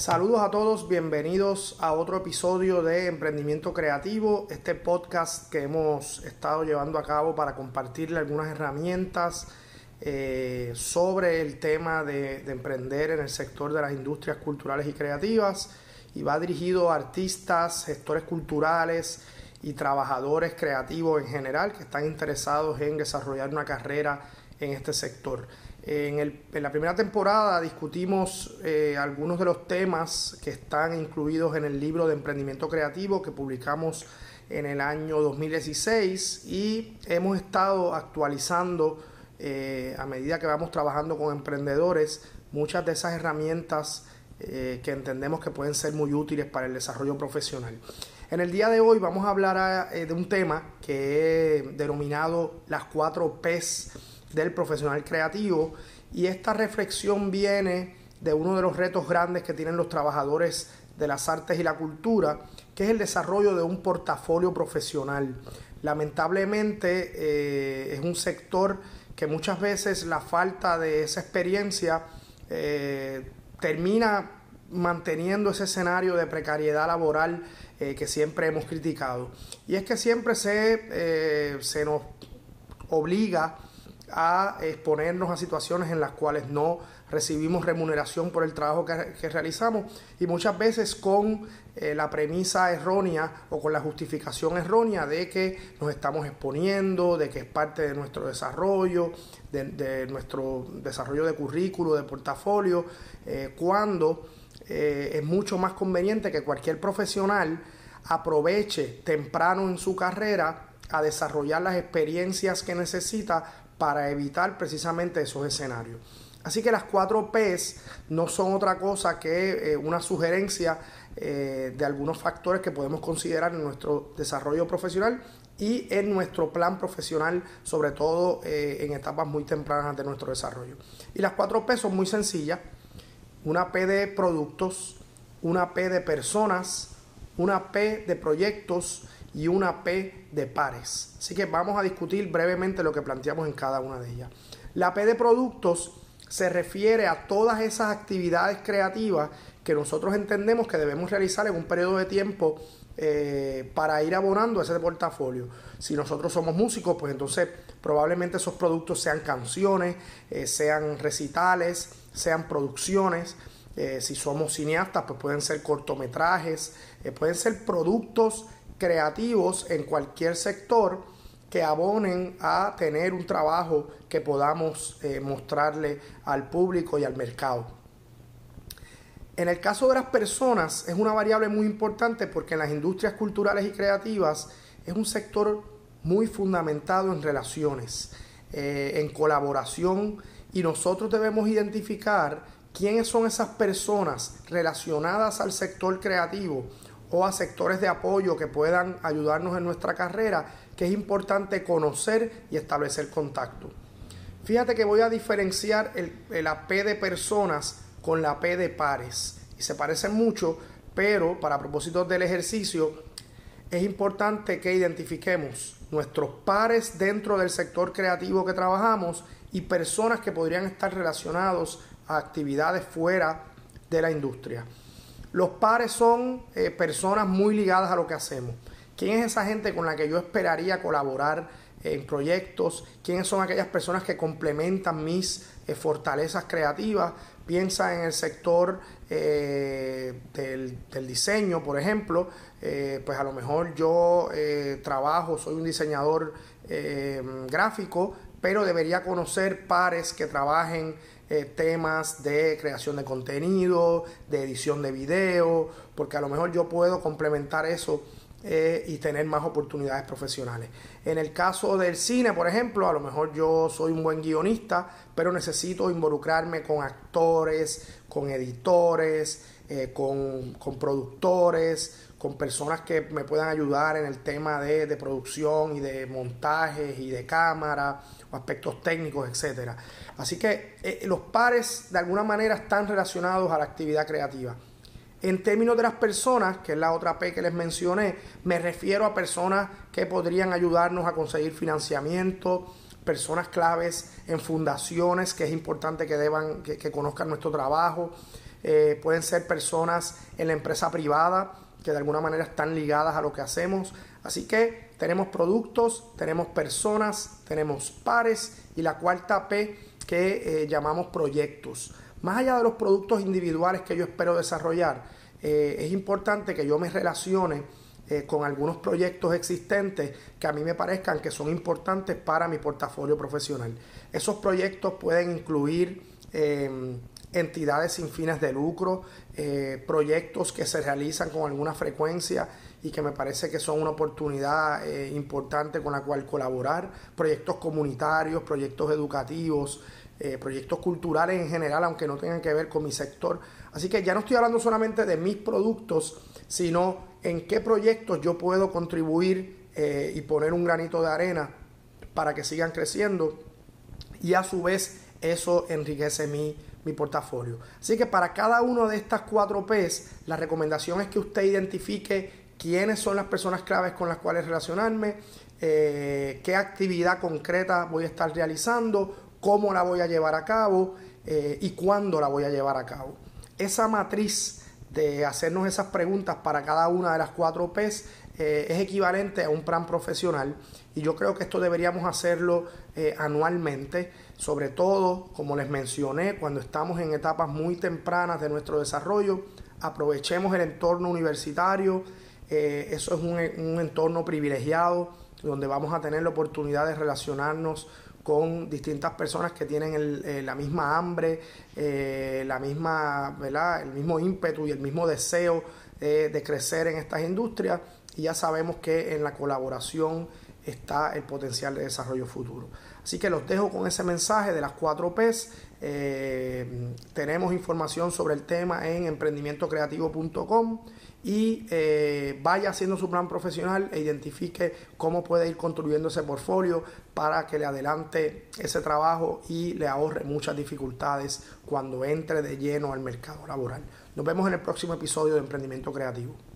Saludos a todos, bienvenidos a otro episodio de Emprendimiento Creativo, este podcast que hemos estado llevando a cabo para compartirle algunas herramientas eh, sobre el tema de, de, emprender en el sector de las industrias culturales y creativas y va dirigido a artistas, gestores culturales y trabajadores creativos en general que están interesados en desarrollar una carrera en este sector. En, la primera temporada discutimos eh, algunos de los temas que están incluidos en el libro de emprendimiento creativo que publicamos en el año 2016 y hemos estado actualizando eh, a medida que vamos trabajando con emprendedores muchas de esas herramientas eh, que entendemos que pueden ser muy útiles para el desarrollo profesional. En el día de hoy vamos a hablar de un tema que he denominado las cuatro P's del profesional creativo y esta reflexión viene de uno de los retos grandes que tienen los trabajadores de las artes y la cultura, que es el desarrollo de un portafolio profesional. Lamentablemente eh, es un sector que muchas veces la falta de esa experiencia eh, termina manteniendo ese escenario de precariedad laboral eh, que siempre hemos criticado. Y es que siempre se, se nos obliga a exponernos a situaciones en las cuales no recibimos remuneración por el trabajo que, realizamos. Y muchas veces con eh, la premisa errónea o con la justificación errónea de que nos estamos exponiendo, de que es parte de nuestro desarrollo, de, nuestro desarrollo de currículo, de portafolio, eh, cuando eh, es mucho más conveniente que cualquier profesional aproveche temprano en su carrera a desarrollar las experiencias que necesita para evitar precisamente esos escenarios. Así que las cuatro P's no son otra cosa que eh, una sugerencia eh, de algunos factores que podemos considerar en nuestro desarrollo profesional y en nuestro plan profesional, sobre todo eh, en etapas muy tempranas de nuestro desarrollo. Y las cuatro P son muy sencillas. Una P de productos, una P de personas, una P de proyectos y una P de pares. Así que vamos a discutir brevemente lo que planteamos en cada una de ellas. La P de productos se refiere a todas esas actividades creativas que nosotros entendemos que debemos realizar en un periodo de tiempo eh, para ir abonando ese portafolio. Si nosotros somos músicos, pues entonces probablemente esos productos sean canciones, eh, sean recitales, sean producciones. Eh, si somos cineastas, pues pueden ser cortometrajes, pueden ser productos creativos en cualquier sector que abonen a tener un trabajo que podamos eh, mostrarle al público y al mercado. En el caso de las personas es una variable muy importante porque en las industrias culturales y creativas es un sector muy fundamentado en relaciones, eh, en colaboración y nosotros debemos identificar quiénes son esas personas relacionadas al sector creativo o a sectores de apoyo que puedan ayudarnos en nuestra carrera, que es importante conocer y establecer contacto. Fíjate que voy a diferenciar el, la P de personas con la P de pares. Y se parecen mucho, pero para propósitos del ejercicio es importante que identifiquemos nuestros pares dentro del sector creativo que trabajamos y personas que podrían estar relacionados a actividades fuera de la industria. Los pares son eh, personas muy ligadas a lo que hacemos. ¿Quién es esa gente con la que yo esperaría colaborar en proyectos? ¿Quiénes son aquellas personas que complementan mis eh, fortalezas creativas? Piensa en el sector eh, del, del, diseño, por ejemplo. pues a lo mejor yo trabajo, soy un diseñador gráfico, pero debería conocer pares que trabajen eh, temas de creación de contenido, de edición de video, porque a lo mejor yo puedo complementar eso eh, y tener más oportunidades profesionales. En el caso del cine, por ejemplo, a lo mejor yo soy un buen guionista, pero necesito involucrarme con actores, con editores, eh, con, con, productores, con personas que me puedan ayudar en el tema de, de producción y de montajes y de cámara o aspectos técnicos, etcétera. Así que eh, los pares de alguna manera están relacionados a la actividad creativa. En términos de las personas, que es la otra P que les mencioné, me refiero a personas que podrían ayudarnos a conseguir financiamiento, personas claves en fundaciones, que es importante que deban, que, conozcan nuestro trabajo, eh, pueden ser personas en la empresa privada que de alguna manera están ligadas a lo que hacemos. Así que tenemos productos, tenemos personas, tenemos pares y la cuarta P que eh, llamamos proyectos. Más allá de los productos individuales que yo espero desarrollar, eh, es importante que yo me relacione eh, con algunos proyectos existentes que a mí me parezcan que son importantes para mi portafolio profesional. Esos proyectos pueden incluir em, entidades sin fines de lucro, eh, proyectos que se realizan con alguna frecuencia y que me parece que son una oportunidad importante con la cual colaborar, proyectos comunitarios, proyectos educativos, proyectos culturales en general, aunque no tengan que ver con mi sector. Así que ya no estoy hablando solamente de mis productos, sino en qué proyectos yo puedo contribuir eh, y poner un granito de arena para que sigan creciendo y a su vez eso enriquece mi, mi portafolio. Así que para cada uno de estas cuatro P's, la recomendación es que usted identifique quiénes son las personas claves con las cuales relacionarme, eh, qué actividad concreta voy a estar realizando, cómo la voy a llevar a cabo eh, y cuándo la voy a llevar a cabo. Esa matriz de hacernos esas preguntas para cada una de las cuatro P's eh, es equivalente a un plan profesional y yo creo que esto deberíamos hacerlo anualmente, sobre todo, como les mencioné, cuando estamos en etapas muy tempranas de nuestro desarrollo, aprovechemos el entorno universitario, eh, eso es un, un entorno privilegiado donde vamos a tener la oportunidad de relacionarnos con distintas personas que tienen eh, la misma hambre, eh, la misma, ¿verdad? el mismo ímpetu y el mismo deseo de crecer en estas industrias y ya sabemos que en la colaboración está el potencial de desarrollo futuro. Así que los dejo con ese mensaje de las cuatro P's. tenemos información sobre el tema en emprendimientocreativo.com y eh, vaya haciendo su plan profesional e identifique cómo puede ir construyendo ese portfolio para que le adelante ese trabajo y le ahorre muchas dificultades cuando entre de lleno al mercado laboral. Nos vemos en el próximo episodio de Emprendimiento Creativo.